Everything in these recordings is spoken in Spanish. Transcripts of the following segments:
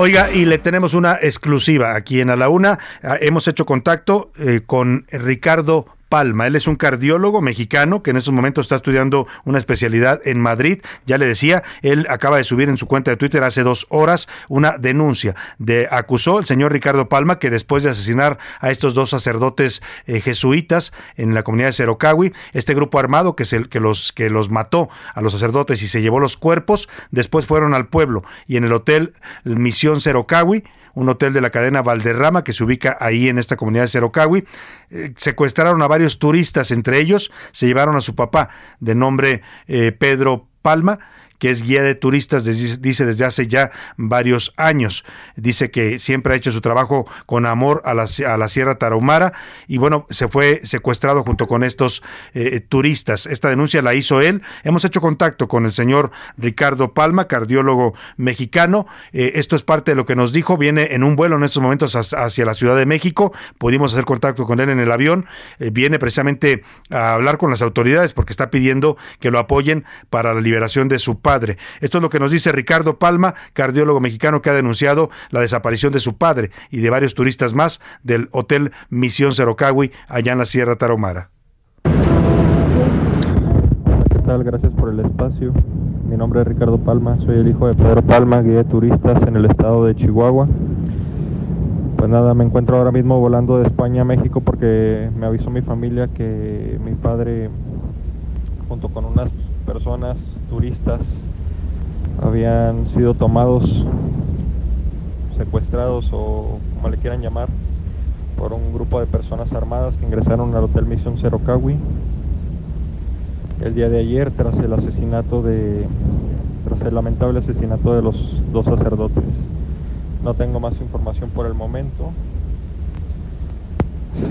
Oiga, y le tenemos una exclusiva aquí en A la Una. Ah, Hemos hecho contacto eh, con Ricardo Palma. Él es un cardiólogo mexicano que en estos momentos está estudiando una especialidad en Madrid. Ya le decía, él acaba de subir en su cuenta de Twitter hace dos horas una denuncia. De, acusó el señor Ricardo Palma que después de asesinar a estos dos sacerdotes eh, jesuitas en la comunidad de Cerocawi, este grupo armado que, es el, que, los, que los mató a los sacerdotes y se llevó los cuerpos, después fueron al pueblo y en el hotel Misión Cerocawi un hotel de la cadena Valderrama que se ubica ahí en esta comunidad de Cerocawi. Eh, secuestraron a varios turistas, entre ellos se llevaron a su papá de nombre eh, Pedro Palma que es guía de turistas, dice desde hace ya varios años. Dice que siempre ha hecho su trabajo con amor a la, a la Sierra Tarahumara y bueno, se fue secuestrado junto con estos eh, turistas. Esta denuncia la hizo él. Hemos hecho contacto con el señor Ricardo Palma, cardiólogo mexicano. Eh, esto es parte de lo que nos dijo. Viene en un vuelo en estos momentos hacia la Ciudad de México. Pudimos hacer contacto con él en el avión. Eh, viene precisamente a hablar con las autoridades porque está pidiendo que lo apoyen para la liberación de su padre. Esto es lo que nos dice Ricardo Palma, cardiólogo mexicano que ha denunciado la desaparición de su padre y de varios turistas más del Hotel Misión Cerocawi allá en la Sierra Tarahumara. ¿Qué tal? Gracias por el espacio. Mi nombre es Ricardo Palma, soy el hijo de Pedro Palma, guía de turistas en el estado de Chihuahua. Pues nada, me encuentro ahora mismo volando de España a México porque me avisó mi familia que mi padre, junto con unas personas turistas, habían sido tomados, secuestrados o como le quieran llamar, por un grupo de personas armadas que ingresaron al Hotel Misión Cerocawi el día de ayer tras el asesinato de tras el lamentable asesinato de los dos sacerdotes. No tengo más información por el momento.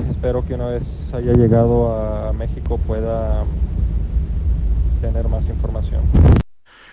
Espero que una vez haya llegado a México pueda tener más información.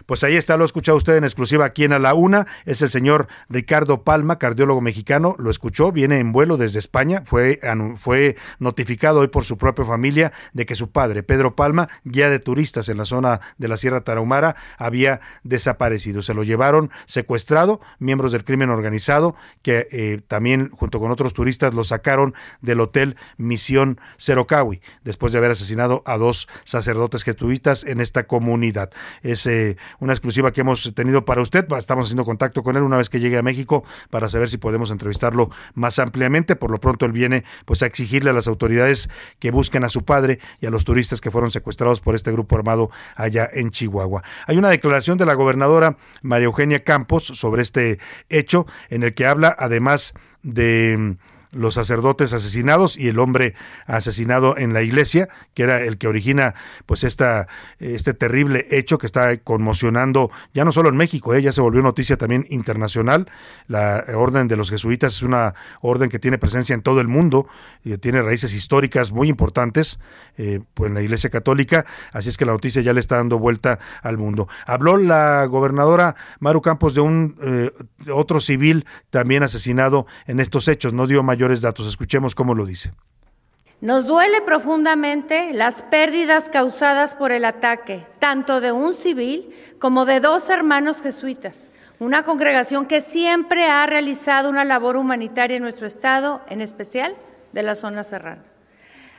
Pues ahí está, lo ha escuchado usted en exclusiva aquí en A la Una. Es el señor Ricardo Palma, cardiólogo mexicano. Lo escuchó, viene en vuelo desde España. Fue, fue notificado hoy por su propia familia de que su padre, Pedro Palma, guía de turistas en la zona de la Sierra Tarahumara, había desaparecido. Se lo llevaron secuestrado, miembros del crimen organizado, que eh, también, junto con otros turistas, lo sacaron del hotel Misión Cerocawi, después de haber asesinado a dos sacerdotes jesuitas en esta comunidad. Es eh, una exclusiva que hemos tenido para usted. Estamos haciendo contacto con él una vez que llegue a México para saber si podemos entrevistarlo más ampliamente. Por lo pronto él viene pues a exigirle a las autoridades que busquen a su padre y a los turistas que fueron secuestrados por este grupo armado allá en Chihuahua. Hay una declaración de la gobernadora María Eugenia Campos sobre este hecho en el que habla además de los sacerdotes asesinados y el hombre asesinado en la iglesia, que era el que origina pues esta, este terrible hecho que está conmocionando ya no solo en México, eh, ya se volvió noticia también internacional. La orden de los jesuitas es una orden que tiene presencia en todo el mundo y tiene raíces históricas muy importantes eh, pues en la iglesia católica, así es que la noticia ya le está dando vuelta al mundo. Habló la gobernadora Maru Campos de un eh, otro civil también asesinado en estos hechos, no dio mayor datos. Escuchemos cómo lo dice. Nos duele profundamente las pérdidas causadas por el ataque, tanto de un civil como de dos hermanos jesuitas, una congregación que siempre ha realizado una labor humanitaria en nuestro estado, en especial de la zona serrana.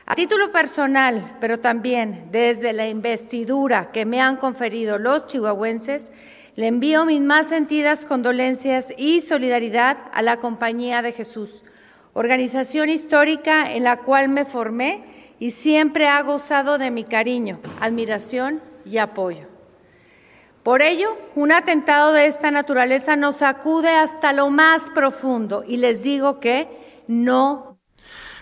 A título personal, pero también desde la investidura que me han conferido los chihuahuenses, le envío mis más sentidas condolencias y solidaridad a la Compañía de Jesús organización histórica en la cual me formé y siempre ha gozado de mi cariño, admiración y apoyo. Por ello, un atentado de esta naturaleza nos sacude hasta lo más profundo y les digo que no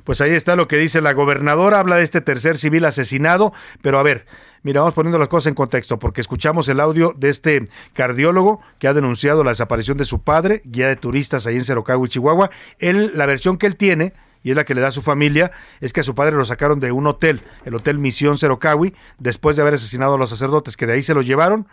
Pues ahí está lo que dice la gobernadora, habla de este tercer civil asesinado, pero a ver, mira, vamos poniendo las cosas en contexto, porque escuchamos el audio de este cardiólogo que ha denunciado la desaparición de su padre, guía de turistas ahí en Cerocagua, Chihuahua. Él, la versión que él tiene y es la que le da a su familia, es que a su padre lo sacaron de un hotel, el Hotel Misión Cerocawi, después de haber asesinado a los sacerdotes, que de ahí se lo llevaron,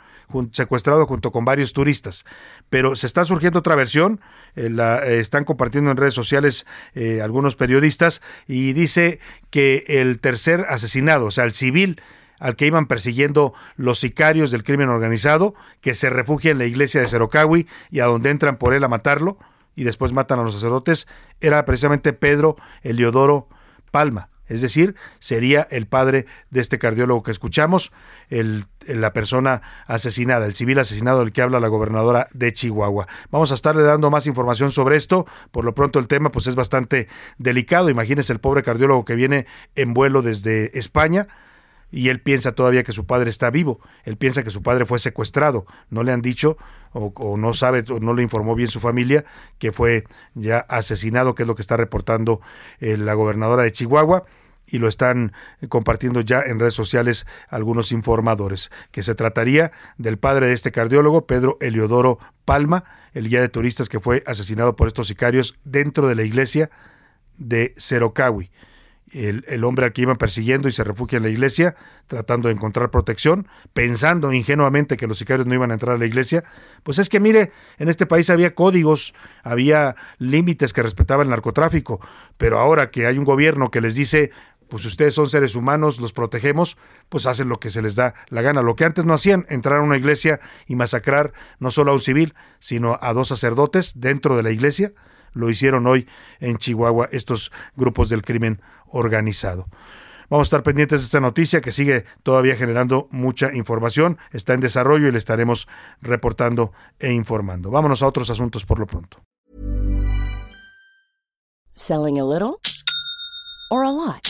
secuestrado junto con varios turistas. Pero se está surgiendo otra versión, eh, la eh, están compartiendo en redes sociales eh, algunos periodistas, y dice que el tercer asesinado, o sea, el civil, al que iban persiguiendo los sicarios del crimen organizado, que se refugia en la iglesia de Cerocawi y a donde entran por él a matarlo, y después matan a los sacerdotes, era precisamente Pedro Eliodoro Palma. Es decir, sería el padre de este cardiólogo que escuchamos, el, la persona asesinada, el civil asesinado del que habla la gobernadora de Chihuahua. Vamos a estarle dando más información sobre esto. Por lo pronto el tema pues es bastante delicado. Imagínese el pobre cardiólogo que viene en vuelo desde España y él piensa todavía que su padre está vivo, él piensa que su padre fue secuestrado, no le han dicho o, no sabe o no le informó bien su familia que fue ya asesinado, que es lo que está reportando eh, la gobernadora de Chihuahua y lo están compartiendo ya en redes sociales algunos informadores, que se trataría del padre de este cardiólogo, Pedro Eliodoro Palma, el guía de turistas que fue asesinado por estos sicarios dentro de la iglesia de Cerocawi el, hombre al que iban persiguiendo y se refugia en la iglesia, tratando de encontrar protección, pensando ingenuamente que los sicarios no iban a entrar a la iglesia, pues es que mire, en este país había códigos, había límites que respetaban el narcotráfico, pero ahora que hay un gobierno que les dice, pues ustedes son seres humanos, los protegemos, pues hacen lo que se les da la gana. Lo que antes no hacían, entrar a una iglesia y masacrar no solo a un civil, sino a dos sacerdotes dentro de la iglesia, lo hicieron hoy en Chihuahua estos grupos del crimen organizado. Vamos a estar pendientes de esta noticia que sigue todavía generando mucha información, está en desarrollo y le estaremos reportando e informando. Vámonos a otros asuntos por lo pronto. Selling a little or a lot.